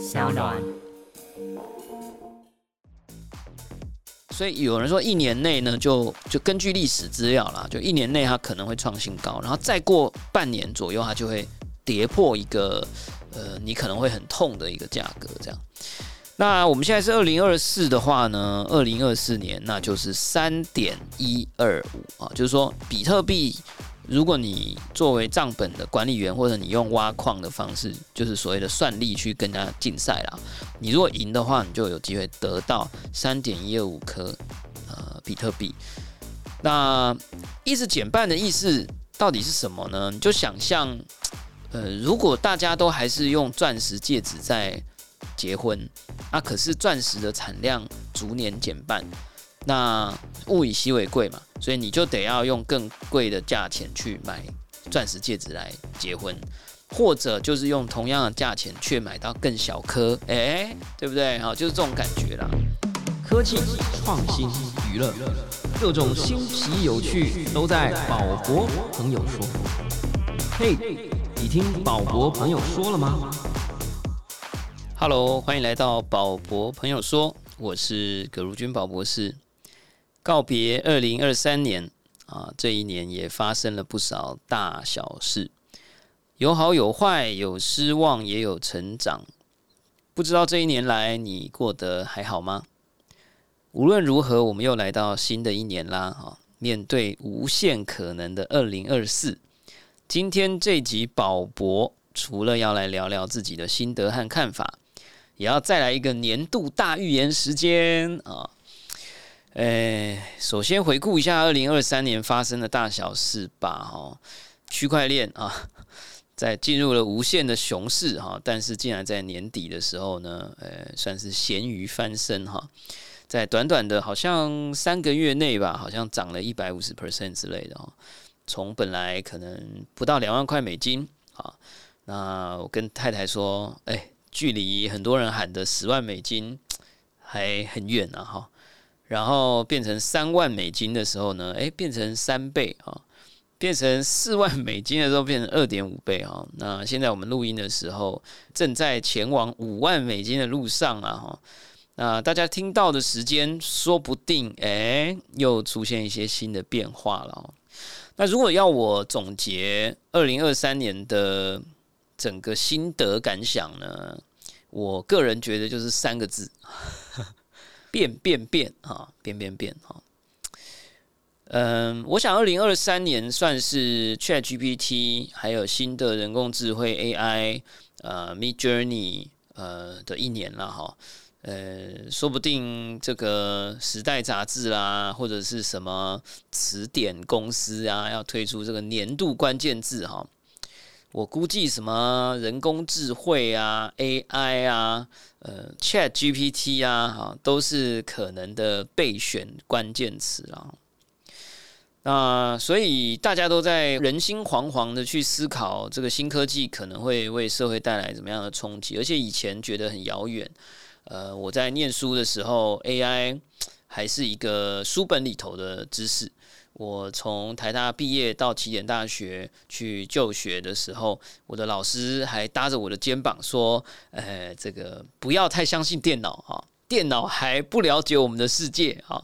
小暖。所以有人说一年内呢，就就根据历史资料啦，就一年内它可能会创新高，然后再过半年左右，它就会跌破一个呃，你可能会很痛的一个价格这样。那我们现在是二零二四的话呢，二零二四年那就是三点一二五啊，就是说比特币。如果你作为账本的管理员，或者你用挖矿的方式，就是所谓的算力去跟他竞赛啦，你如果赢的话，你就有机会得到三点一二五颗呃比特币。那意思减半的意思到底是什么呢？你就想象，呃，如果大家都还是用钻石戒指在结婚，啊，可是钻石的产量逐年减半。那物以稀为贵嘛，所以你就得要用更贵的价钱去买钻石戒指来结婚，或者就是用同样的价钱却买到更小颗，哎，对不对？好，就是这种感觉啦。科技创新娱乐，各种新奇有趣都在宝博朋友说。嘿，你听宝博朋友说了吗？Hello，欢迎来到宝博朋友说，我是葛如君宝博士。告别二零二三年啊，这一年也发生了不少大小事，有好有坏，有失望也有成长。不知道这一年来你过得还好吗？无论如何，我们又来到新的一年啦！啊，面对无限可能的二零二四，今天这集宝博除了要来聊聊自己的心得和看法，也要再来一个年度大预言时间啊！诶，首先回顾一下二零二三年发生的大小事吧。哈，区块链啊，在进入了无限的熊市哈，但是竟然在年底的时候呢，呃，算是咸鱼翻身哈，在短短的好像三个月内吧，好像涨了一百五十 percent 之类的哈，从本来可能不到两万块美金啊，那我跟太太说，哎，距离很多人喊的十万美金还很远呢哈。然后变成三万美金的时候呢，诶，变成三倍啊，变成四万美金的时候变成二点五倍啊。那现在我们录音的时候，正在前往五万美金的路上啊哈。那大家听到的时间，说不定诶，又出现一些新的变化了。那如果要我总结二零二三年的整个心得感想呢，我个人觉得就是三个字。变变变啊，变变变哈。嗯，我想二零二三年算是 Chat GPT 还有新的人工智慧 AI 呃 Mid Journey 呃的一年了哈。呃，说不定这个时代杂志啦，或者是什么词典公司啊，要推出这个年度关键字哈。我估计什么人工智慧啊、AI 啊、呃 Chat GPT 啊，哈，都是可能的备选关键词啊。那所以大家都在人心惶惶的去思考这个新科技可能会为社会带来怎么样的冲击，而且以前觉得很遥远。呃，我在念书的时候，AI 还是一个书本里头的知识。我从台大毕业到起点大学去就学的时候，我的老师还搭着我的肩膀说：“呃，这个不要太相信电脑啊，电脑还不了解我们的世界啊。”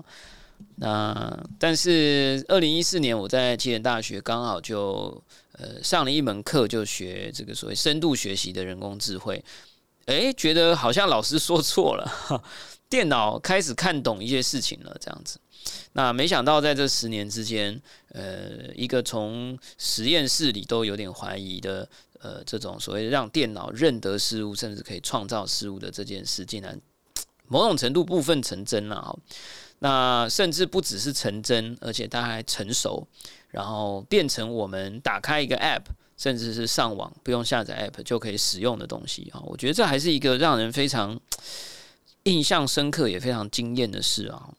那但是二零一四年我在起点大学刚好就呃上了一门课，就学这个所谓深度学习的人工智慧。诶，觉得好像老师说错了，电脑开始看懂一些事情了，这样子。那没想到，在这十年之间，呃，一个从实验室里都有点怀疑的，呃，这种所谓让电脑认得事物，甚至可以创造事物的这件事，竟然 某种程度部分成真了。那甚至不只是成真，而且它还成熟，然后变成我们打开一个 App，甚至是上网不用下载 App 就可以使用的东西啊。我觉得这还是一个让人非常印象深刻，也非常惊艳的事啊。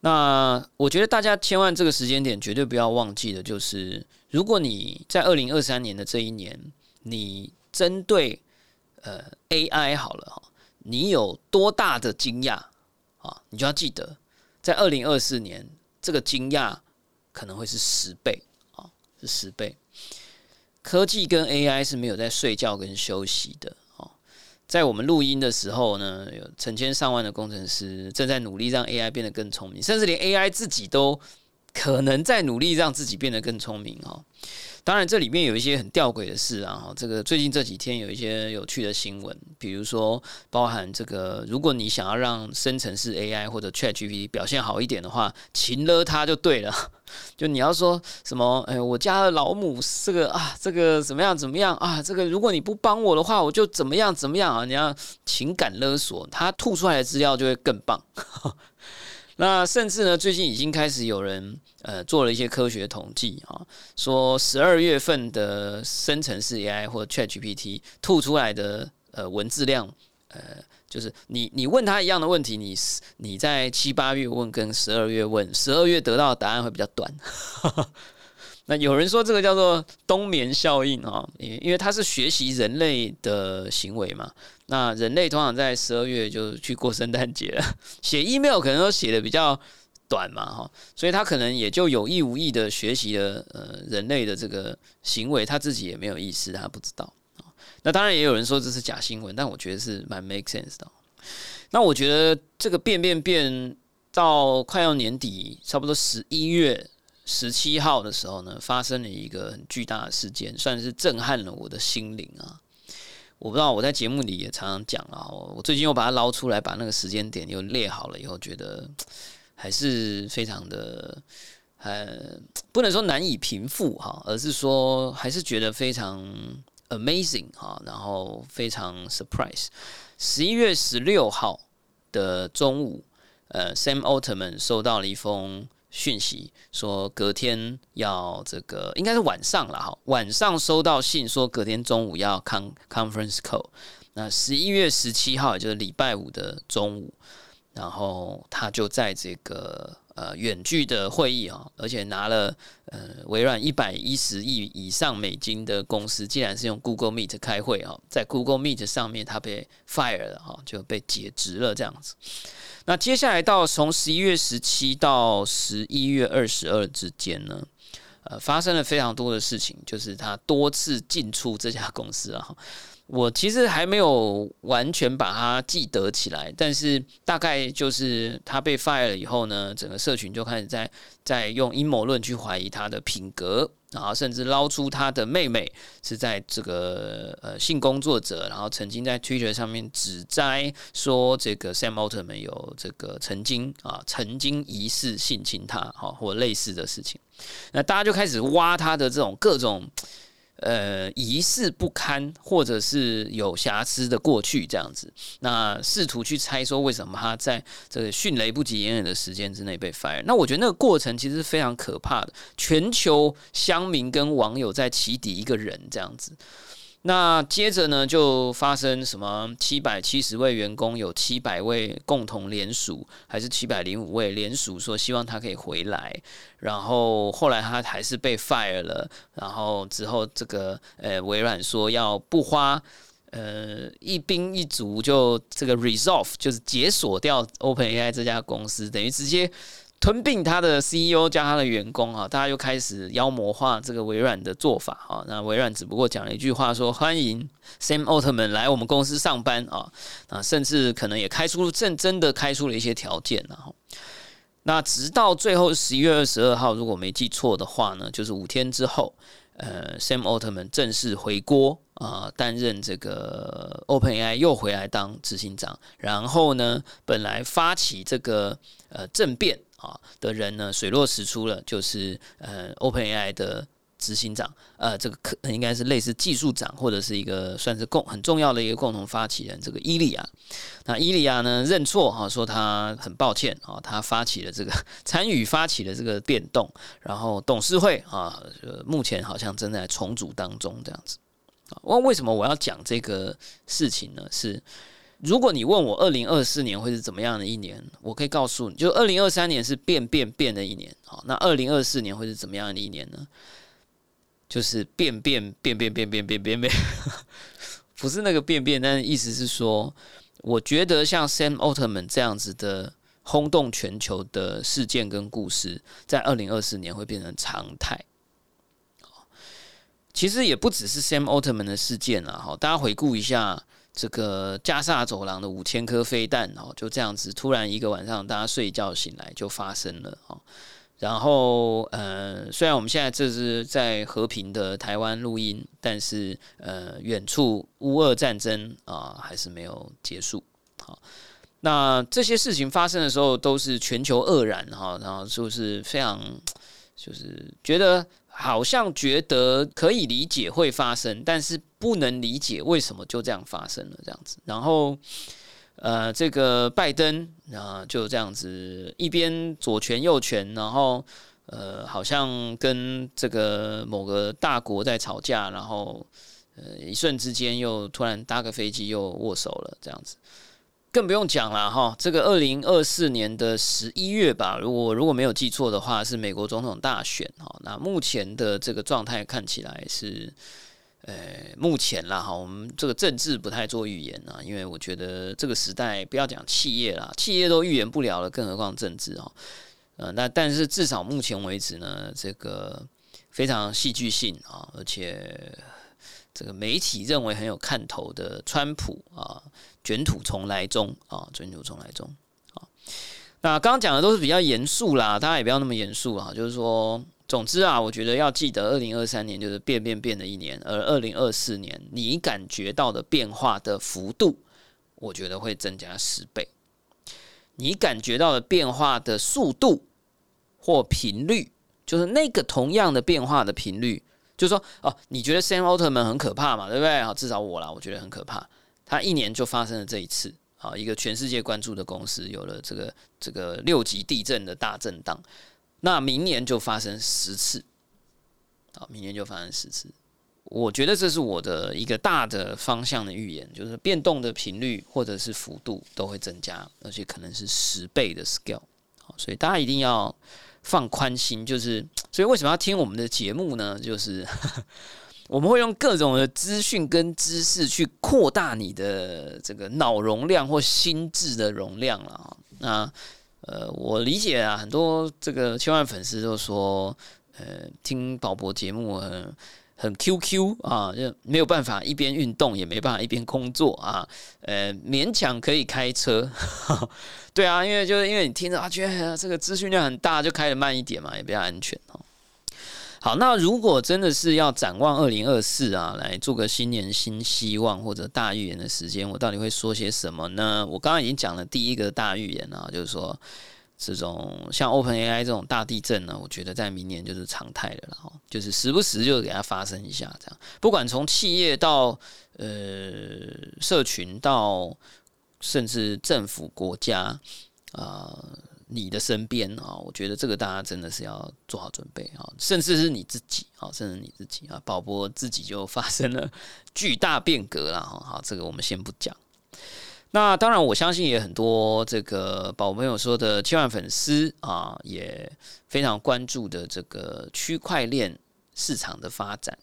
那我觉得大家千万这个时间点绝对不要忘记的，就是如果你在二零二三年的这一年，你针对呃 AI 好了哈，你有多大的惊讶啊？你就要记得，在二零二四年这个惊讶可能会是十倍啊，是十倍。科技跟 AI 是没有在睡觉跟休息的。在我们录音的时候呢，有成千上万的工程师正在努力让 AI 变得更聪明，甚至连 AI 自己都可能在努力让自己变得更聪明哦。当然，这里面有一些很吊诡的事啊！哈，这个最近这几天有一些有趣的新闻，比如说包含这个，如果你想要让生成式 AI 或者 ChatGPT 表现好一点的话，勤了它就对了。就你要说什么，哎，我家的老母这个啊，这个怎么样怎么样啊？这个如果你不帮我的话，我就怎么样怎么样啊？你要情感勒索，它吐出来的资料就会更棒。那甚至呢，最近已经开始有人呃做了一些科学统计啊，说十二月份的生成式 AI 或 ChatGPT 吐出来的呃文字量，呃，就是你你问他一样的问题，你你在七八月问跟十二月问，十二月得到的答案会比较短。那有人说这个叫做冬眠效应啊，因因为它是学习人类的行为嘛。那人类通常在十二月就去过圣诞节了，写 email 可能都写的比较短嘛，哈，所以他可能也就有意无意的学习了呃人类的这个行为，他自己也没有意识，他不知道那当然也有人说这是假新闻，但我觉得是蛮 make sense 的。那我觉得这个变变变到快要年底，差不多十一月。十七号的时候呢，发生了一个很巨大的事件，算是震撼了我的心灵啊！我不知道我在节目里也常常讲啊，我最近又把它捞出来，把那个时间点又列好了以后，觉得还是非常的呃，不能说难以平复哈，而是说还是觉得非常 amazing 哈，然后非常 surprise。十一月十六号的中午，呃，Sam Altman 收到了一封。讯息说隔天要这个应该是晚上了哈，晚上收到信说隔天中午要 con conference call。那十一月十七号也就是礼拜五的中午，然后他就在这个呃远距的会议啊，而且拿了呃微软一百一十亿以上美金的公司，既然是用 Google Meet 开会啊，在 Google Meet 上面他被 fire 了哈，就被解职了这样子。那接下来到从十一月十七到十一月二十二之间呢，呃，发生了非常多的事情，就是他多次进出这家公司啊。我其实还没有完全把它记得起来，但是大概就是他被 fire 了以后呢，整个社群就开始在在用阴谋论去怀疑他的品格，啊甚至捞出他的妹妹是在这个呃性工作者，然后曾经在 Twitter 上面指摘说这个 Sam Altman 有这个曾经啊曾经疑似性侵他，哈或类似的事情，那大家就开始挖他的这种各种。呃，疑似不堪或者是有瑕疵的过去这样子，那试图去猜说为什么他在这个迅雷不及掩耳的时间之内被 fire。那我觉得那个过程其实是非常可怕的，全球乡民跟网友在起底一个人这样子。那接着呢，就发生什么？七百七十位员工有七百位共同联署，还是七百零五位联署说希望他可以回来？然后后来他还是被 fire 了。然后之后这个呃微软说要不花呃一兵一卒就这个 resolve 就是解锁掉 OpenAI 这家公司，等于直接。吞并他的 CEO 加他的员工啊，大家又开始妖魔化这个微软的做法啊。那微软只不过讲了一句话，说欢迎 Sam Altman 来我们公司上班啊啊，甚至可能也开出正真的开出了一些条件然后，那直到最后十一月二十二号，如果没记错的话呢，就是五天之后，呃，Sam Altman 正式回国啊，担任这个 OpenAI 又回来当执行长。然后呢，本来发起这个呃政变。啊的人呢，水落石出了，就是呃，OpenAI 的执行长，呃，这个可应该是类似技术长，或者是一个算是共很重要的一个共同发起人，这个伊利亚。那伊利亚呢认错哈，说他很抱歉啊，他发起了这个参与发起了这个变动，然后董事会啊，目前好像正在重组当中这样子。啊，为什么我要讲这个事情呢？是。如果你问我二零二四年会是怎么样的一年，我可以告诉你，就二零二三年是变变变的一年，好，那二零二四年会是怎么样的一年呢？就是变变变变变变变变变，不是那个变变，但是意思是说，我觉得像 Sam Altman 这样子的轰动全球的事件跟故事，在二零二四年会变成常态。其实也不只是 Sam Altman 的事件啊，哈，大家回顾一下。这个加萨走廊的五千颗飞弹哦，就这样子突然一个晚上大家睡觉醒来就发生了哦。然后呃，虽然我们现在这是在和平的台湾录音，但是呃，远处乌俄战争啊还是没有结束。好，那这些事情发生的时候都是全球愕然哈，然后就是非常就是觉得。好像觉得可以理解会发生，但是不能理解为什么就这样发生了这样子。然后，呃，这个拜登啊就这样子一边左拳右拳，然后呃，好像跟这个某个大国在吵架，然后呃，一瞬之间又突然搭个飞机又握手了这样子。更不用讲了哈，这个二零二四年的十一月吧，如果如果没有记错的话，是美国总统大选哈。那目前的这个状态看起来是，呃，目前啦哈，我们这个政治不太做预言啊，因为我觉得这个时代不要讲企业啦，企业都预言不了了，更何况政治哦。呃，那但是至少目前为止呢，这个非常戏剧性啊，而且这个媒体认为很有看头的川普啊。卷土重来中啊，卷土重来中啊。那刚刚讲的都是比较严肃啦，大家也不要那么严肃啊。就是说，总之啊，我觉得要记得，二零二三年就是变变变的一年，而二零二四年你感觉到的变化的幅度，我觉得会增加十倍。你感觉到的变化的速度或频率，就是那个同样的变化的频率，就是说，哦，你觉得 Sam Altman 很可怕嘛？对不对？啊，至少我啦，我觉得很可怕。它一年就发生了这一次，啊，一个全世界关注的公司有了这个这个六级地震的大震荡，那明年就发生十次，啊，明年就发生十次，我觉得这是我的一个大的方向的预言，就是变动的频率或者是幅度都会增加，而且可能是十倍的 scale，好，所以大家一定要放宽心，就是所以为什么要听我们的节目呢？就是。我们会用各种的资讯跟知识去扩大你的这个脑容量或心智的容量了。那呃，我理解啊，很多这个千万粉丝都说，呃，听宝博节目很很 QQ 啊，就没有办法一边运动，也没办法一边工作啊，呃，勉强可以开车。对啊，因为就是因为你听着啊，觉得这个资讯量很大，就开的慢一点嘛，也比较安全哦。好，那如果真的是要展望二零二四啊，来做个新年新希望或者大预言的时间，我到底会说些什么呢？我刚刚已经讲了第一个大预言啊，就是说这种像 Open AI 这种大地震呢，我觉得在明年就是常态的了哈，就是时不时就给它发生一下这样，不管从企业到呃社群到甚至政府国家啊。你的身边啊，我觉得这个大家真的是要做好准备啊，甚至是你自己啊，甚至你自己啊，宝博自己就发生了巨大变革了哈。好，这个我们先不讲。那当然，我相信也很多这个宝朋友说的千万粉丝啊，也非常关注的这个区块链市场的发展。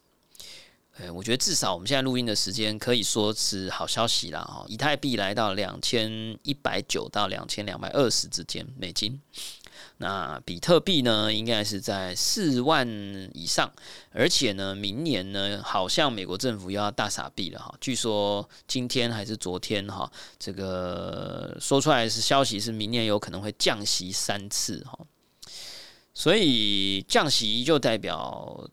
呃，我觉得至少我们现在录音的时间可以说是好消息啦哈，以太币来到两千一百九到两千两百二十之间美金，那比特币呢应该是在四万以上，而且呢，明年呢好像美国政府又要大撒币了哈，据说今天还是昨天哈，这个说出来是消息是明年有可能会降息三次哈，所以降息就代表。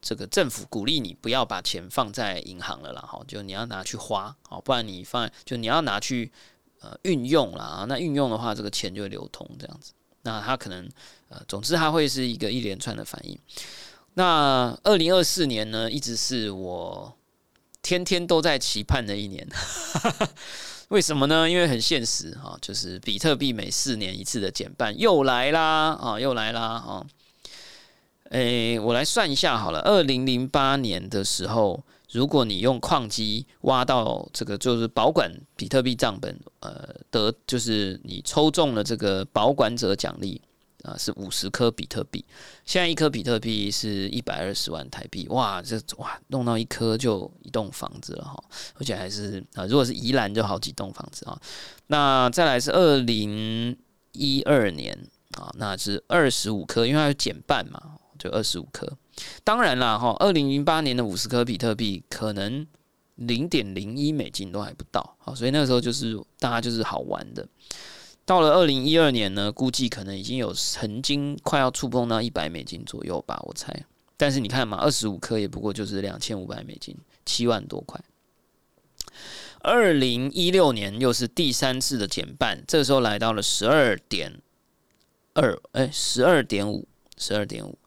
这个政府鼓励你不要把钱放在银行了啦，哈，就你要拿去花，好，不然你放就你要拿去呃运用啦，那运用的话，这个钱就会流通这样子。那它可能呃，总之它会是一个一连串的反应。那二零二四年呢，一直是我天天都在期盼的一年。为什么呢？因为很现实啊，就是比特币每四年一次的减半又来啦，啊，又来啦，啊。诶，我来算一下好了。二零零八年的时候，如果你用矿机挖到这个，就是保管比特币账本，呃，得就是你抽中了这个保管者奖励啊，是五十颗比特币。现在一颗比特币是一百二十万台币，哇，这哇弄到一颗就一栋房子了哈，而且还是啊，如果是宜兰就好几栋房子啊。那再来是二零一二年啊，那是二十五颗，因为它减半嘛。就二十五颗，当然啦，哈，二零零八年的五十颗比特币可能零点零一美金都还不到，好，所以那个时候就是大家就是好玩的。到了二零一二年呢，估计可能已经有曾经快要触碰到一百美金左右吧，我猜。但是你看嘛，二十五颗也不过就是两千五百美金，七万多块。二零一六年又是第三次的减半，这个时候来到了十二点二，哎，十二点五，十二点五。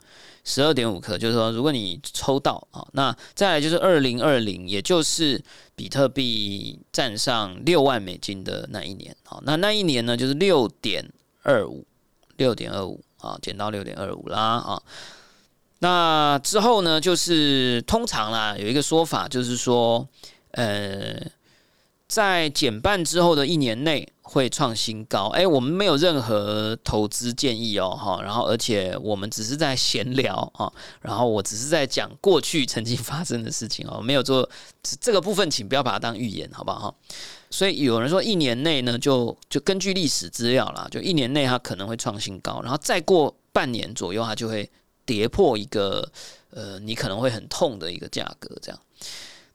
十二点五克，就是说，如果你抽到啊，那再来就是二零二零，也就是比特币站上六万美金的那一年，啊，那那一年呢，就是六点二五，六点二五啊，减到六点二五啦啊。那之后呢，就是通常啦，有一个说法，就是说，呃。在减半之后的一年内会创新高，哎，我们没有任何投资建议哦，哈，然后而且我们只是在闲聊啊，然后我只是在讲过去曾经发生的事情哦，没有做这个部分，请不要把它当预言，好不好哈？所以有人说一年内呢，就就根据历史资料啦，就一年内它可能会创新高，然后再过半年左右，它就会跌破一个呃，你可能会很痛的一个价格，这样。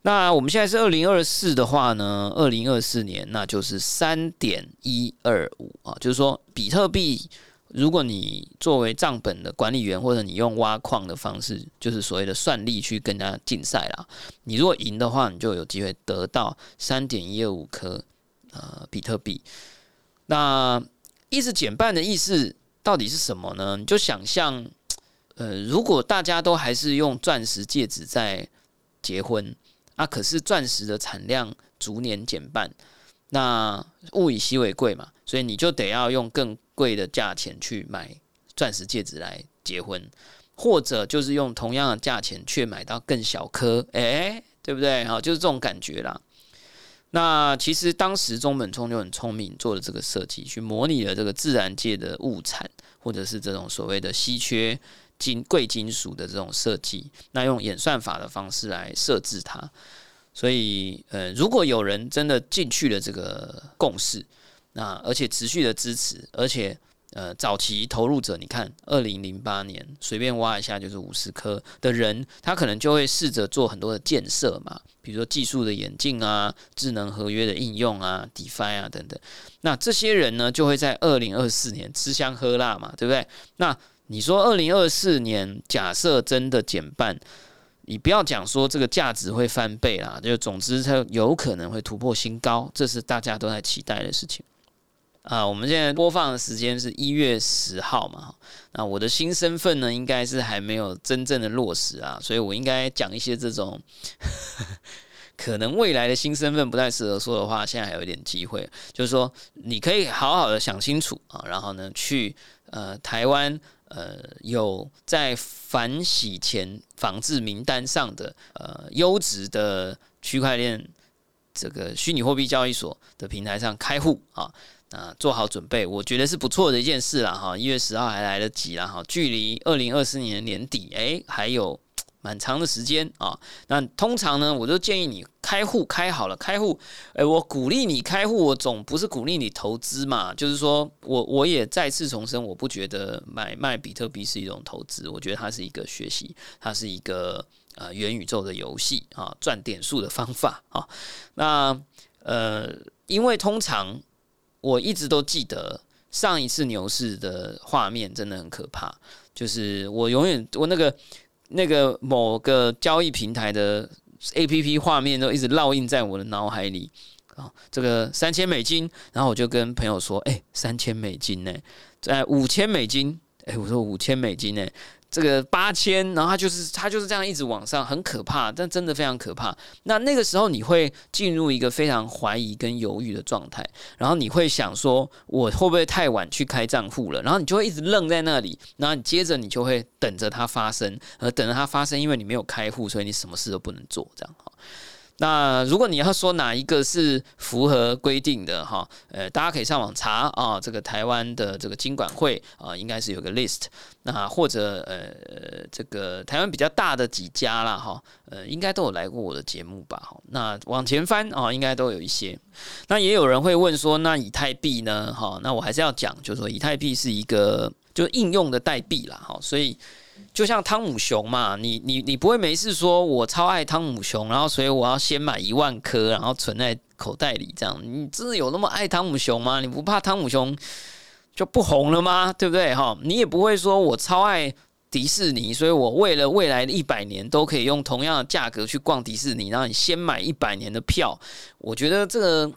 那我们现在是二零二四的话呢，二零二四年那就是三点一二五啊，就是说比特币，如果你作为账本的管理员，或者你用挖矿的方式，就是所谓的算力去跟人家竞赛啦，你如果赢的话，你就有机会得到三点一二五颗呃比特币。那意思减半的意思到底是什么呢？你就想象，呃，如果大家都还是用钻石戒指在结婚。啊，可是钻石的产量逐年减半，那物以稀为贵嘛，所以你就得要用更贵的价钱去买钻石戒指来结婚，或者就是用同样的价钱却买到更小颗，哎，对不对？好，就是这种感觉啦。那其实当时中本聪就很聪明，做了这个设计，去模拟了这个自然界的物产，或者是这种所谓的稀缺。金贵金属的这种设计，那用演算法的方式来设置它，所以呃，如果有人真的进去了这个共识，那而且持续的支持，而且呃，早期投入者，你看二零零八年随便挖一下就是五十颗的人，他可能就会试着做很多的建设嘛，比如说技术的演进啊，智能合约的应用啊，DeFi 啊等等，那这些人呢，就会在二零二四年吃香喝辣嘛，对不对？那你说二零二四年假设真的减半，你不要讲说这个价值会翻倍啦，就总之它有可能会突破新高，这是大家都在期待的事情啊。我们现在播放的时间是一月十号嘛，那我的新身份呢，应该是还没有真正的落实啊，所以我应该讲一些这种 可能未来的新身份不太适合说的话，现在还有一点机会，就是说你可以好好的想清楚啊，然后呢去呃台湾。呃，有在反洗钱防治名单上的呃优质的区块链这个虚拟货币交易所的平台上开户啊，啊做好准备，我觉得是不错的一件事了哈。一月十号还来得及啦哈，距离二零二四年年底哎还有。蛮长的时间啊，那通常呢，我就建议你开户开好了，开户，诶，我鼓励你开户，我总不是鼓励你投资嘛，就是说我我也再次重申，我不觉得买卖比特币是一种投资，我觉得它是一个学习，它是一个呃元宇宙的游戏啊，赚点数的方法啊。那呃，因为通常我一直都记得上一次牛市的画面真的很可怕，就是我永远我那个。那个某个交易平台的 A P P 画面都一直烙印在我的脑海里啊，这个三千美金，然后我就跟朋友说：“哎，三千美金呢？在五千美金？哎，我说五千美金呢？”这个八千，然后它就是它就是这样一直往上，很可怕，但真的非常可怕。那那个时候你会进入一个非常怀疑跟犹豫的状态，然后你会想说，我会不会太晚去开账户了？然后你就会一直愣在那里，然后你接着你就会等着它发生，而等着它发生，因为你没有开户，所以你什么事都不能做，这样。那如果你要说哪一个是符合规定的哈，呃，大家可以上网查啊，这个台湾的这个经管会啊，应该是有个 list。那或者呃，这个台湾比较大的几家啦哈，呃，应该都有来过我的节目吧？那往前翻啊，应该都有一些。那也有人会问说，那以太币呢？哈，那我还是要讲，就是说以太币是一个就应用的代币啦，哈，所以。就像汤姆熊嘛，你你你不会没事说我超爱汤姆熊，然后所以我要先买一万颗，然后存在口袋里这样。你真的有那么爱汤姆熊吗？你不怕汤姆熊就不红了吗？对不对？哈，你也不会说我超爱迪士尼，所以我为了未来的一百年都可以用同样的价格去逛迪士尼，然后你先买一百年的票。我觉得这个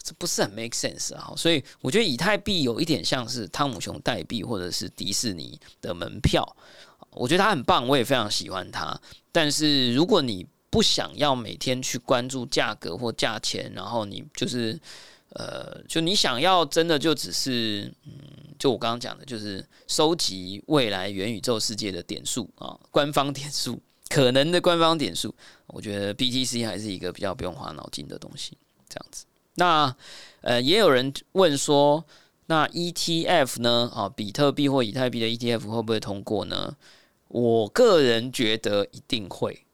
这不是很 make sense 啊。所以我觉得以太币有一点像是汤姆熊代币或者是迪士尼的门票。我觉得它很棒，我也非常喜欢它。但是如果你不想要每天去关注价格或价钱，然后你就是呃，就你想要真的就只是嗯，就我刚刚讲的，就是收集未来元宇宙世界的点数啊，官方点数，可能的官方点数。我觉得 BTC 还是一个比较不用花脑筋的东西，这样子。那呃，也有人问说，那 ETF 呢？啊，比特币或以太币的 ETF 会不会通过呢？我个人觉得一定会，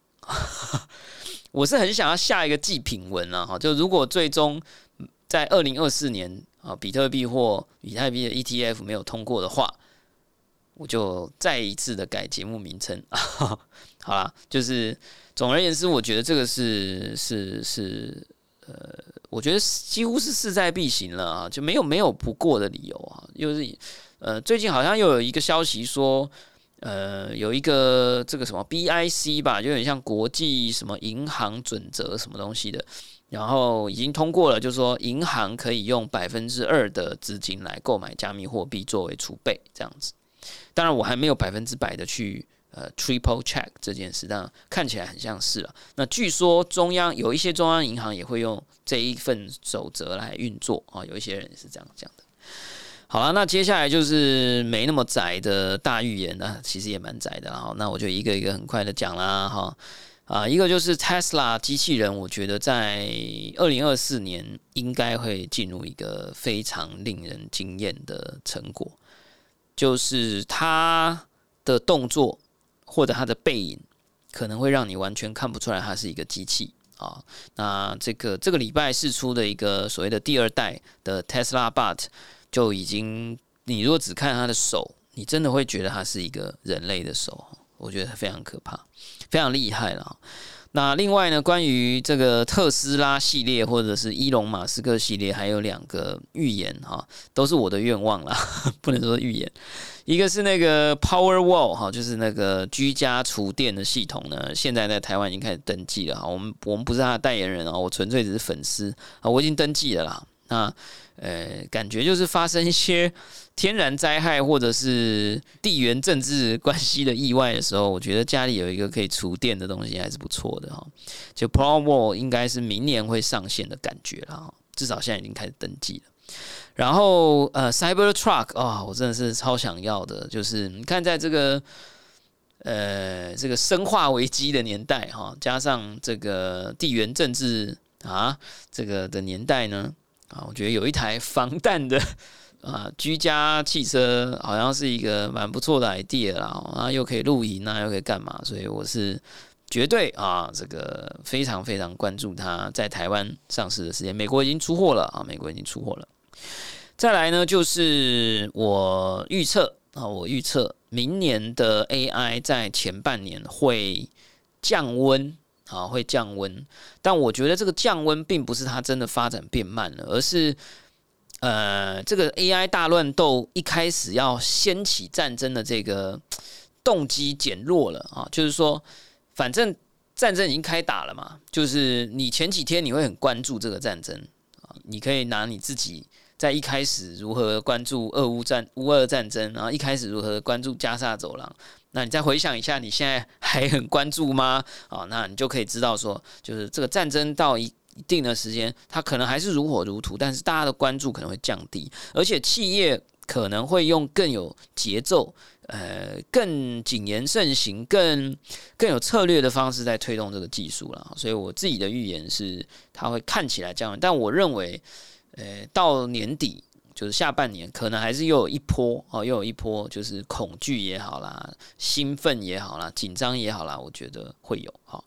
我是很想要下一个祭品文啊，哈，就如果最终在二零二四年啊，比特币或以太币的 ETF 没有通过的话，我就再一次的改节目名称。好啦，就是总而言之，我觉得这个是是是，呃，我觉得几乎是势在必行了啊，就没有没有不过的理由啊，又是呃，最近好像又有一个消息说。呃，有一个这个什么 BIC 吧，就有点像国际什么银行准则什么东西的，然后已经通过了，就是说银行可以用百分之二的资金来购买加密货币作为储备，这样子。当然，我还没有百分之百的去呃 triple check 这件事，但看起来很像是了。那据说中央有一些中央银行也会用这一份守则来运作啊，有一些人是这样讲的。好了，那接下来就是没那么窄的大预言呢，其实也蛮窄的哈。那我就一个一个很快的讲啦哈。啊，一个就是 Tesla 机器人，我觉得在二零二四年应该会进入一个非常令人惊艳的成果，就是它的动作或者它的背影，可能会让你完全看不出来它是一个机器啊。那这个这个礼拜试出的一个所谓的第二代的 Tesla Bot。就已经，你如果只看他的手，你真的会觉得他是一个人类的手，我觉得非常可怕，非常厉害了。那另外呢，关于这个特斯拉系列或者是伊隆马斯克系列，还有两个预言哈，都是我的愿望啦，不能说预言。一个是那个 Power Wall 哈，就是那个居家厨电的系统呢，现在在台湾已经开始登记了哈。我们我们不是他的代言人啊，我纯粹只是粉丝啊，我已经登记了啦。那呃，感觉就是发生一些天然灾害或者是地缘政治关系的意外的时候，我觉得家里有一个可以储电的东西还是不错的哈。就 Pro Wall 应该是明年会上线的感觉了，至少现在已经开始登记了。然后呃，Cyber Truck 啊，我真的是超想要的，就是你看在这个呃这个生化危机的年代哈，加上这个地缘政治啊这个的年代呢。啊，我觉得有一台防弹的啊居家汽车，好像是一个蛮不错的 idea 啦。啊，又可以露营啊，又可以干嘛？所以我是绝对啊，这个非常非常关注它在台湾上市的时间。美国已经出货了啊，美国已经出货了。再来呢，就是我预测啊，我预测明年的 AI 在前半年会降温。啊，会降温，但我觉得这个降温并不是它真的发展变慢了，而是呃，这个 AI 大乱斗一开始要掀起战争的这个动机减弱了啊，就是说，反正战争已经开打了嘛，就是你前几天你会很关注这个战争啊，你可以拿你自己在一开始如何关注俄乌战乌俄战争，然后一开始如何关注加沙走廊。那你再回想一下，你现在还很关注吗？啊，那你就可以知道说，就是这个战争到一一定的时间，它可能还是如火如荼，但是大家的关注可能会降低，而且企业可能会用更有节奏、呃，更谨言慎行、更更有策略的方式在推动这个技术了。所以我自己的预言是，它会看起来降温，但我认为，呃，到年底。就是下半年可能还是又有一波哦，又有一波，就是恐惧也好啦，兴奋也好啦，紧张也好啦，我觉得会有哈。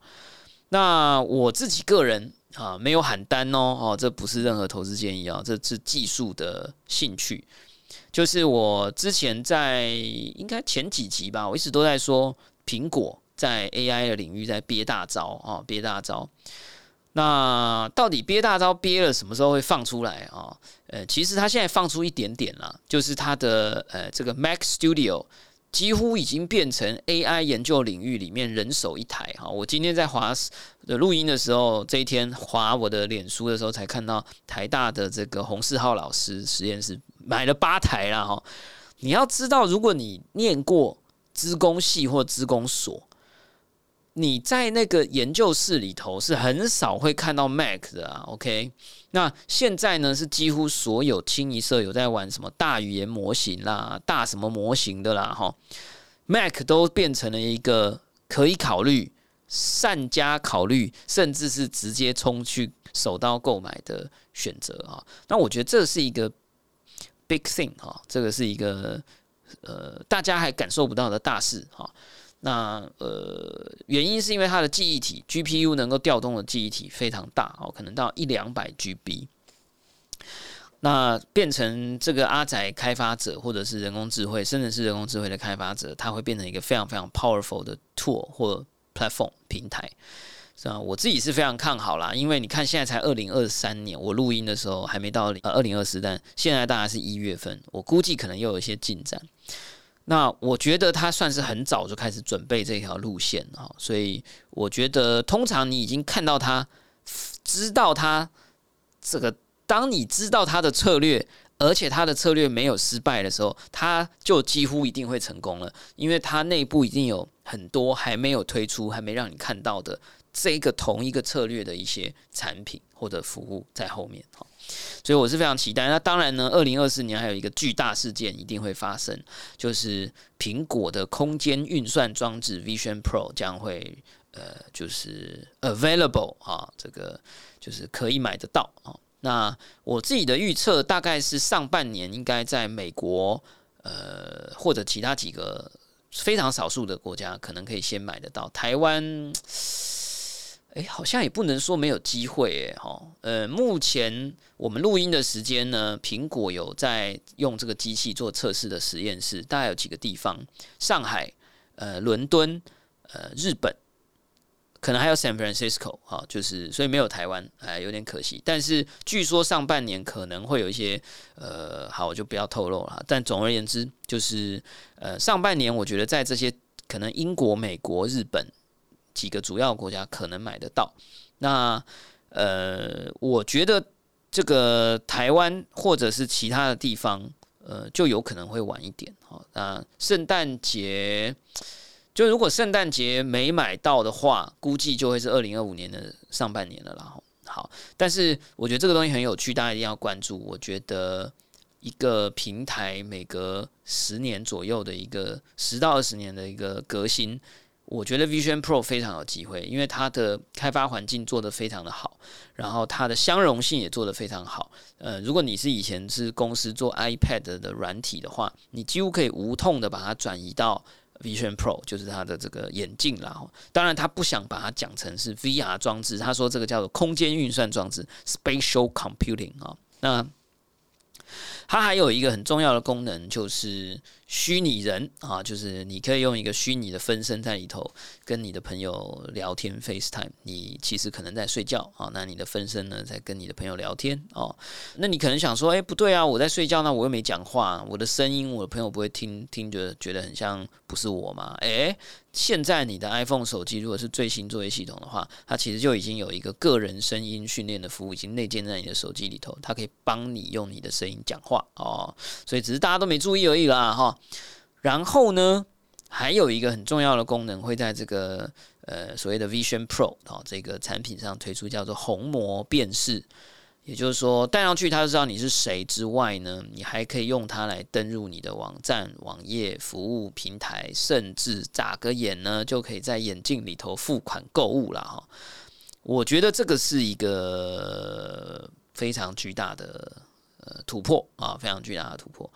那我自己个人啊，没有喊单哦，哦，这不是任何投资建议啊，这是技术的兴趣。就是我之前在应该前几集吧，我一直都在说苹果在 AI 的领域在憋大招啊，憋大招。那到底憋大招憋了什么时候会放出来啊？呃，其实它现在放出一点点了，就是它的呃这个 Mac Studio 几乎已经变成 AI 研究领域里面人手一台哈。我今天在华的录音的时候，这一天划我的脸书的时候，才看到台大的这个洪世浩老师实验室买了八台了哈。你要知道，如果你念过资工系或资工所，你在那个研究室里头是很少会看到 Mac 的啊，OK？那现在呢是几乎所有清一色有在玩什么大语言模型啦、大什么模型的啦，哈，Mac 都变成了一个可以考虑、善加考虑，甚至是直接冲去手刀购买的选择啊。那我觉得这是一个 big thing 哈，这个是一个呃大家还感受不到的大事哈。那呃，原因是因为它的记忆体 GPU 能够调动的记忆体非常大哦，可能到一两百 GB。那变成这个阿仔开发者，或者是人工智慧，甚至是人工智慧的开发者，它会变成一个非常非常 powerful 的 tool 或 platform 平台。是啊，我自己是非常看好啦，因为你看现在才二零二三年，我录音的时候还没到呃二零二四，但现在大概是一月份，我估计可能又有一些进展。那我觉得他算是很早就开始准备这条路线啊，所以我觉得通常你已经看到他，知道他这个，当你知道他的策略，而且他的策略没有失败的时候，他就几乎一定会成功了，因为他内部一定有很多还没有推出、还没让你看到的这个同一个策略的一些产品或者服务在后面哈。所以我是非常期待。那当然呢，二零二四年还有一个巨大事件一定会发生，就是苹果的空间运算装置 Vision Pro 将会呃，就是 available 啊，这个就是可以买得到啊。那我自己的预测大概是上半年应该在美国呃或者其他几个非常少数的国家可能可以先买得到，台湾。哎，好像也不能说没有机会哎哈。呃，目前我们录音的时间呢，苹果有在用这个机器做测试的实验室，大概有几个地方：上海、呃，伦敦、呃，日本，可能还有 San Francisco 哈。就是所以没有台湾，哎，有点可惜。但是据说上半年可能会有一些呃，好，我就不要透露了。但总而言之，就是呃，上半年我觉得在这些可能英国、美国、日本。几个主要国家可能买得到，那呃，我觉得这个台湾或者是其他的地方，呃，就有可能会晚一点。好，那圣诞节就如果圣诞节没买到的话，估计就会是二零二五年的上半年了啦。好，但是我觉得这个东西很有趣，大家一定要关注。我觉得一个平台每隔十年左右的一个十到二十年的一个革新。我觉得 Vision Pro 非常有机会，因为它的开发环境做得非常的好，然后它的相容性也做得非常好。呃，如果你是以前是公司做 iPad 的软体的话，你几乎可以无痛的把它转移到 Vision Pro，就是它的这个眼镜啦。当然，他不想把它讲成是 VR 装置，他说这个叫做空间运算装置 （Spatial Computing） 啊。那它还有一个很重要的功能，就是虚拟人啊，就是你可以用一个虚拟的分身在里头跟你的朋友聊天，FaceTime。你其实可能在睡觉啊，那你的分身呢在跟你的朋友聊天哦。那你可能想说，哎，不对啊，我在睡觉，那我又没讲话，我的声音我的朋友不会听听着觉得很像不是我吗？哎。现在你的 iPhone 手机如果是最新作业系统的话，它其实就已经有一个个人声音训练的服务，已经内建在你的手机里头，它可以帮你用你的声音讲话哦。所以只是大家都没注意而已啦，哈。然后呢，还有一个很重要的功能会在这个呃所谓的 Vision Pro 哦这个产品上推出，叫做虹膜辨识。也就是说，戴上去，它就知道你是谁之外呢，你还可以用它来登入你的网站、网页、服务平台，甚至眨个眼呢，就可以在眼镜里头付款购物了哈。我觉得这个是一个非常巨大的呃突破啊，非常巨大的突破。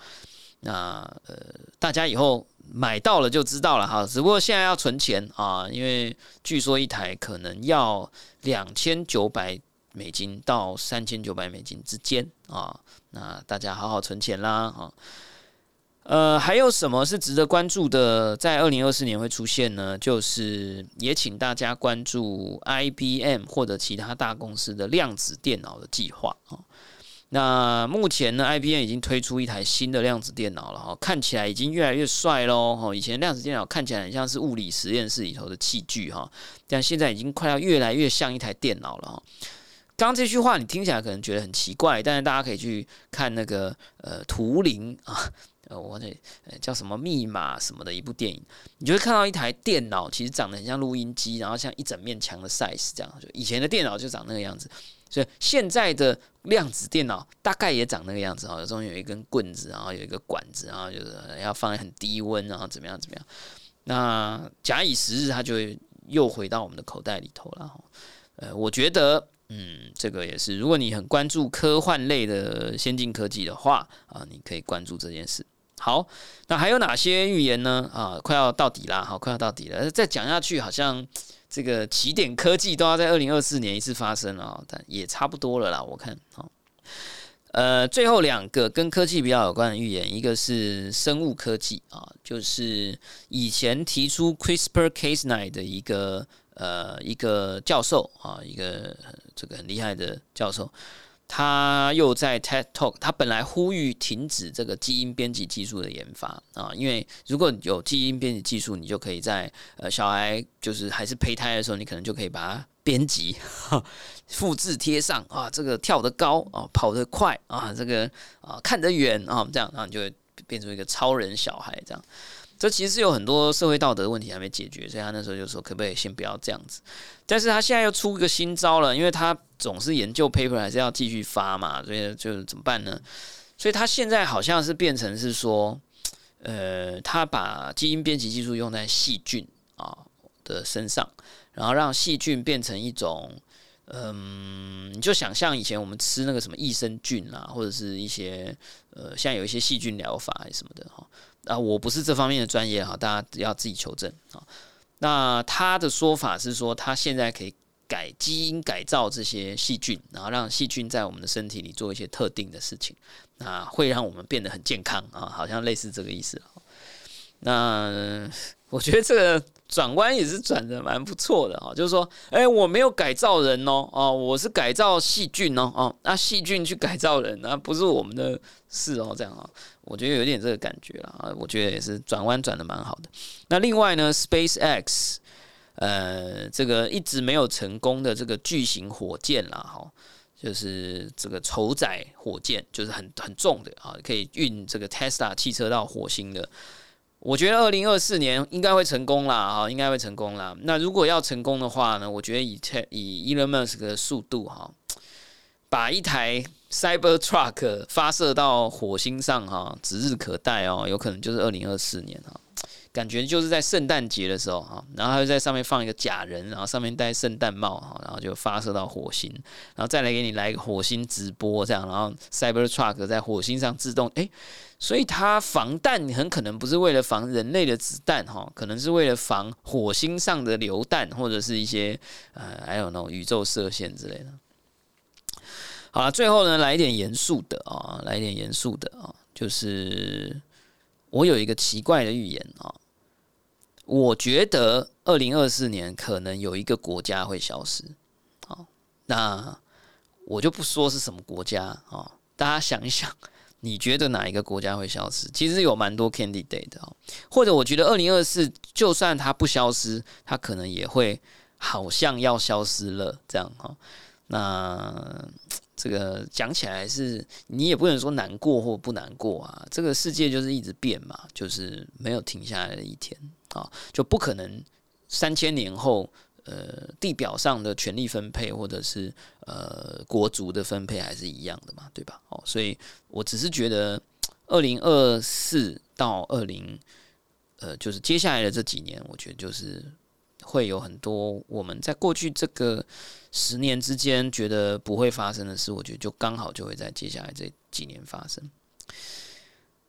那呃，大家以后买到了就知道了哈。只不过现在要存钱啊，因为据说一台可能要两千九百。美金到三千九百美金之间啊。那大家好好存钱啦啊。呃，还有什么是值得关注的？在二零二四年会出现呢？就是也请大家关注 IBM 或者其他大公司的量子电脑的计划啊。那目前呢，IBM 已经推出一台新的量子电脑了哈，看起来已经越来越帅喽哈。以前量子电脑看起来很像是物理实验室里头的器具哈，但现在已经快要越来越像一台电脑了哈。刚刚这句话你听起来可能觉得很奇怪，但是大家可以去看那个呃图灵啊。呃，我这叫什么密码什么的一部电影，你就会看到一台电脑，其实长得很像录音机，然后像一整面墙的 size 这样。就以前的电脑就长那个样子，所以现在的量子电脑大概也长那个样子啊。中间有一根棍子，然后有一个管子，然后就是要放在很低温，然后怎么样怎么样。那假以时日，它就会又回到我们的口袋里头了哈。呃，我觉得。嗯，这个也是。如果你很关注科幻类的先进科技的话啊，你可以关注这件事。好，那还有哪些预言呢？啊，快要到底啦，好，快要到底了。再讲下去，好像这个起点科技都要在二零二四年一次发生了，但也差不多了啦。我看，好，呃，最后两个跟科技比较有关的预言，一个是生物科技啊，就是以前提出 CRISPR-Cas9 的一个呃一个教授啊，一个这个很厉害的教授。他又在 TED Talk，他本来呼吁停止这个基因编辑技术的研发啊，因为如果有基因编辑技术，你就可以在呃小孩就是还是胚胎的时候，你可能就可以把它编辑、复制贴上啊，这个跳得高啊，跑得快啊，这个啊看得远啊，这样，然后你就会变成一个超人小孩这样。这其实是有很多社会道德问题还没解决，所以他那时候就说可不可以先不要这样子。但是他现在又出一个新招了，因为他总是研究 paper 还是要继续发嘛，所以就怎么办呢？所以他现在好像是变成是说，呃，他把基因编辑技术用在细菌啊的身上，然后让细菌变成一种，嗯，你就想象以前我们吃那个什么益生菌啊，或者是一些呃，现在有一些细菌疗法什么的哈。啊，我不是这方面的专业哈，大家要自己求证啊。那他的说法是说，他现在可以改基因改造这些细菌，然后让细菌在我们的身体里做一些特定的事情，那会让我们变得很健康啊，好像类似这个意思。那我觉得这个。转弯也是转的蛮不错的哈，就是说，哎，我没有改造人哦，哦，我是改造细菌哦，哦，那细菌去改造人，那不是我们的事哦，这样啊，我觉得有点这个感觉了啊，我觉得也是转弯转的蛮好的。那另外呢，Space X，呃，这个一直没有成功的这个巨型火箭啦，哈，就是这个筹载火箭，就是很很重的啊，可以运这个 Tesla 汽车到火星的。我觉得二零二四年应该会成功啦，哈，应该会成功啦。那如果要成功的话呢？我觉得以以 Elon Musk 的速度，哈，把一台 Cyber Truck 发射到火星上，哈，指日可待哦。有可能就是二零二四年，哈。感觉就是在圣诞节的时候哈，然后他就在上面放一个假人，然后上面戴圣诞帽哈，然后就发射到火星，然后再来给你来一个火星直播这样，然后 Cyber Truck 在火星上自动诶，所以它防弹很可能不是为了防人类的子弹哈，可能是为了防火星上的榴弹或者是一些呃还有那种宇宙射线之类的。好了，最后呢来一点严肃的啊，来一点严肃的啊，就是我有一个奇怪的预言啊。我觉得二零二四年可能有一个国家会消失，好，那我就不说是什么国家啊，大家想一想，你觉得哪一个国家会消失？其实有蛮多 candidate 的哦，或者我觉得二零二四就算它不消失，它可能也会好像要消失了这样哈。那这个讲起来是，你也不能说难过或不难过啊，这个世界就是一直变嘛，就是没有停下来的一天。啊，就不可能三千年后，呃，地表上的权力分配或者是呃国族的分配还是一样的嘛，对吧？哦，所以我只是觉得，二零二四到二零，呃，就是接下来的这几年，我觉得就是会有很多我们在过去这个十年之间觉得不会发生的事，我觉得就刚好就会在接下来这几年发生。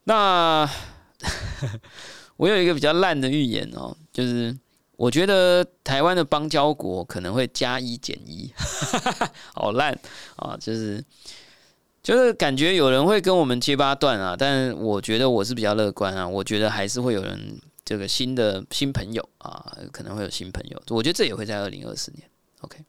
那。我有一个比较烂的预言哦，就是我觉得台湾的邦交国可能会加一减一，好烂啊！就是就是感觉有人会跟我们切八段啊，但我觉得我是比较乐观啊，我觉得还是会有人这个新的新朋友啊，可能会有新朋友，我觉得这也会在二零二四年，OK。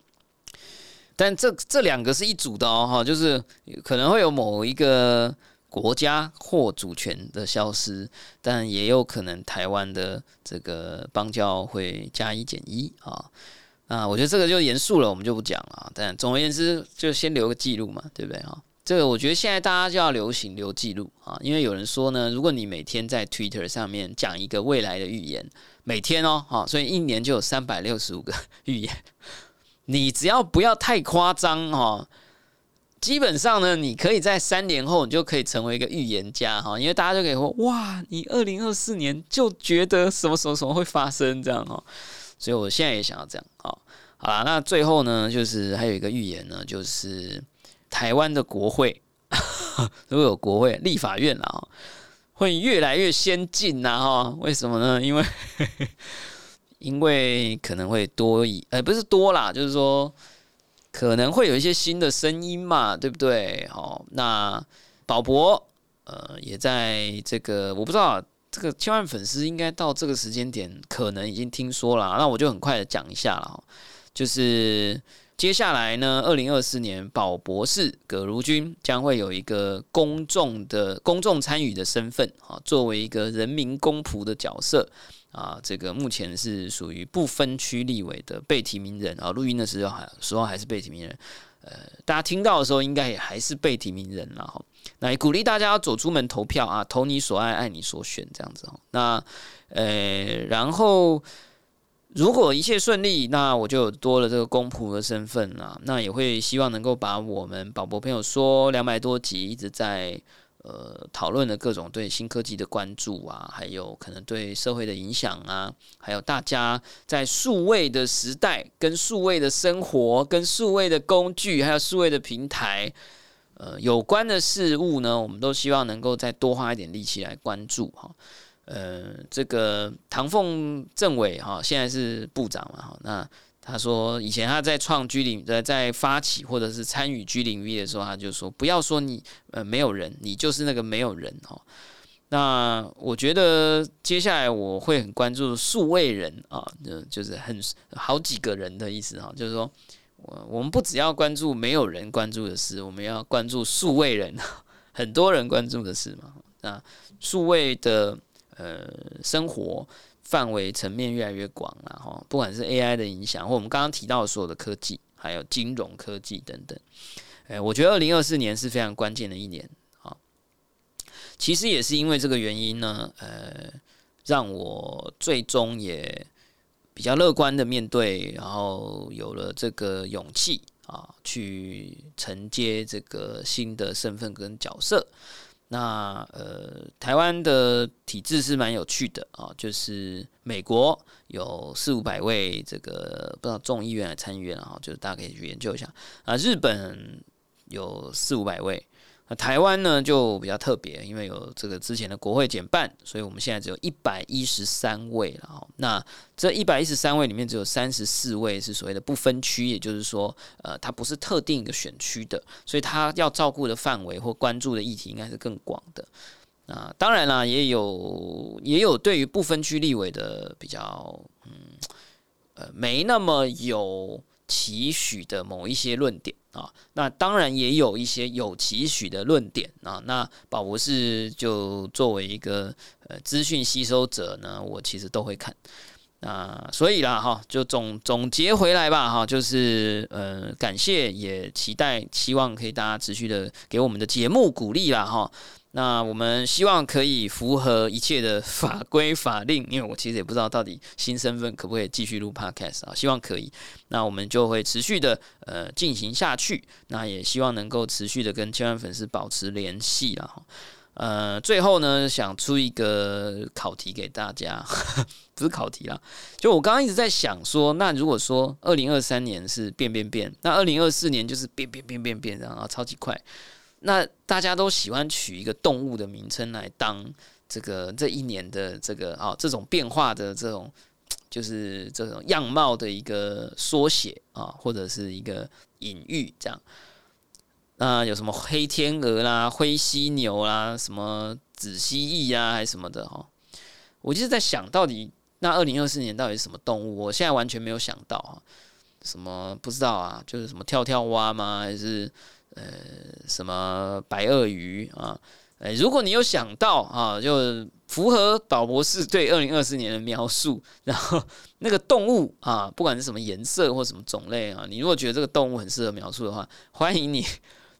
但这这两个是一组的哦，哈，就是可能会有某一个。国家或主权的消失，但也有可能台湾的这个邦交会加一减一啊啊！我觉得这个就严肃了，我们就不讲了。但总而言之，就先留个记录嘛，对不对啊？这个我觉得现在大家就要流行留记录啊，因为有人说呢，如果你每天在 Twitter 上面讲一个未来的预言，每天哦，哈，所以一年就有三百六十五个 预言，你只要不要太夸张哈。基本上呢，你可以在三年后，你就可以成为一个预言家哈，因为大家就可以说哇，你二零二四年就觉得什么什么什么会发生这样哈，所以我现在也想要这样啊。好了，那最后呢，就是还有一个预言呢，就是台湾的国会 如果有国会立法院啊，会越来越先进呐哈。为什么呢？因为 因为可能会多一，呃，不是多啦，就是说。可能会有一些新的声音嘛，对不对？好，那宝博呃也在这个，我不知道这个千万粉丝应该到这个时间点可能已经听说了，那我就很快的讲一下了，就是接下来呢，二零二四年宝博士葛如君将会有一个公众的公众参与的身份啊，作为一个人民公仆的角色。啊，这个目前是属于不分区立委的被提名人啊。录音的时候还时候还是被提名人，呃，大家听到的时候应该也还是被提名人了哈。那鼓励大家要走出门投票啊，投你所爱，爱你所选这样子哦。那呃，然后如果一切顺利，那我就多了这个公仆的身份了。那也会希望能够把我们宝博朋友说两百多集一直在。呃，讨论的各种对新科技的关注啊，还有可能对社会的影响啊，还有大家在数位的时代、跟数位的生活、跟数位的工具，还有数位的平台，呃，有关的事物呢，我们都希望能够再多花一点力气来关注哈。呃，这个唐凤政委哈，现在是部长嘛哈，那。他说：“以前他在创居领呃，在发起或者是参与居领 V 的时候，他就说不要说你呃没有人，你就是那个没有人哦。那我觉得接下来我会很关注数位人啊，就就是很好几个人的意思哈，就是说我我们不只要关注没有人关注的事，我们要关注数位人，很多人关注的事嘛。那数位的呃生活。”范围层面越来越广了哈，不管是 AI 的影响，或我们刚刚提到的所有的科技，还有金融科技等等，诶，我觉得二零二四年是非常关键的一年啊。其实也是因为这个原因呢，呃，让我最终也比较乐观的面对，然后有了这个勇气啊，去承接这个新的身份跟角色。那呃，台湾的体制是蛮有趣的啊，就是美国有四五百位这个不知道众议员来参议员啊，就是大家可以去研究一下啊。日本有四五百位。那台湾呢就比较特别，因为有这个之前的国会减半，所以我们现在只有一百一十三位了。那这一百一十三位里面，只有三十四位是所谓的不分区，也就是说，呃，它不是特定一个选区的，所以它要照顾的范围或关注的议题应该是更广的。啊，当然啦，也有也有对于不分区立委的比较，嗯，呃，没那么有。期许的某一些论点啊，那当然也有一些有期许的论点啊。那宝博士就作为一个呃资讯吸收者呢，我其实都会看那。所以啦哈，就总总结回来吧哈，就是呃感谢也期待，希望可以大家持续的给我们的节目鼓励啦哈。那我们希望可以符合一切的法规法令，因为我其实也不知道到底新身份可不可以继续录 podcast 啊，希望可以。那我们就会持续的呃进行下去，那也希望能够持续的跟千万粉丝保持联系了哈。呃，最后呢，想出一个考题给大家，不是考题啦，就我刚刚一直在想说，那如果说二零二三年是变变变，那二零二四年就是变变变变变，然后超级快。那大家都喜欢取一个动物的名称来当这个这一年的这个啊这种变化的这种，就是这种样貌的一个缩写啊，或者是一个隐喻这样。那有什么黑天鹅啦、灰犀牛啦、什么紫蜥蜴啊，还是什么的哈？我就是在想到底那二零二四年到底是什么动物？我现在完全没有想到啊，什么不知道啊？就是什么跳跳蛙吗？还是呃什么白鳄鱼啊？哎，如果你有想到啊，就符合宝博士对二零二四年的描述，然后那个动物啊，不管是什么颜色或什么种类啊，你如果觉得这个动物很适合描述的话，欢迎你。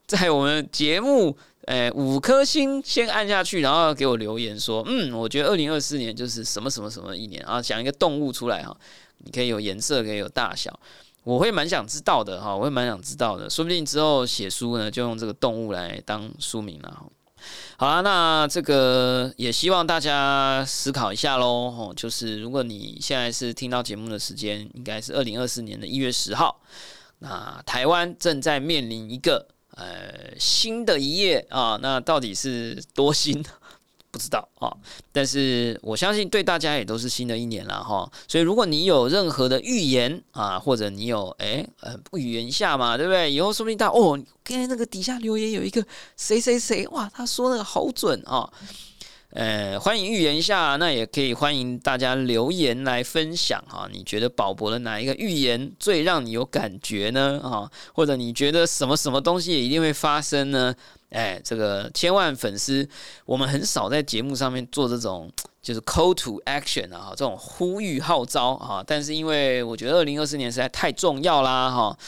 在我们节目，诶，五颗星先按下去，然后给我留言说，嗯，我觉得二零二四年就是什么什么什么一年啊，讲一个动物出来哈，你可以有颜色，可以有大小，我会蛮想知道的哈，我会蛮想知道的，说不定之后写书呢，就用这个动物来当书名了。好啦，那这个也希望大家思考一下喽，哦，就是如果你现在是听到节目的时间，应该是二零二四年的一月十号，那台湾正在面临一个。呃，新的一页啊，那到底是多新？不知道啊。但是我相信对大家也都是新的一年了哈。所以如果你有任何的预言啊，或者你有哎呃预言下嘛，对不对？以后说不定到哦，刚才那个底下留言有一个谁谁谁哇，他说那个好准啊。呃，欢迎预言下，那也可以欢迎大家留言来分享哈。你觉得宝博的哪一个预言最让你有感觉呢？啊，或者你觉得什么什么东西也一定会发生呢？哎，这个千万粉丝，我们很少在节目上面做这种 就是 call to action 啊，这种呼吁号召啊。但是因为我觉得二零二四年实在太重要啦，哈。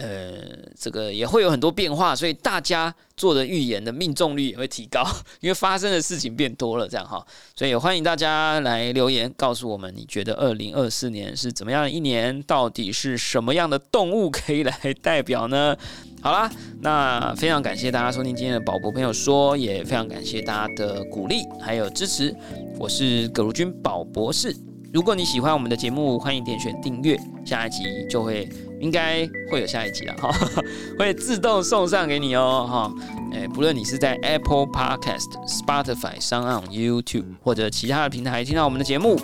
呃，这个也会有很多变化，所以大家做的预言的命中率也会提高，因为发生的事情变多了，这样哈。所以也欢迎大家来留言，告诉我们你觉得二零二四年是怎么样的一年？到底是什么样的动物可以来代表呢？好啦，那非常感谢大家收听今天的宝博朋友说，也非常感谢大家的鼓励还有支持。我是葛如君宝博士。如果你喜欢我们的节目，欢迎点选订阅，下一集就会应该会有下一集了哈，会自动送上给你哦哈。诶，不论你是在 Apple Podcast、Spotify、s o n YouTube 或者其他的平台听到我们的节目，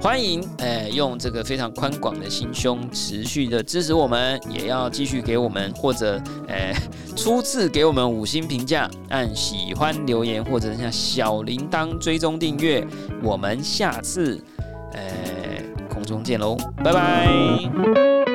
欢迎诶用这个非常宽广的心胸持续的支持我们，也要继续给我们或者诶初次给我们五星评价，按喜欢留言或者像小铃铛追踪订阅，我们下次。呃，空中见喽，拜拜。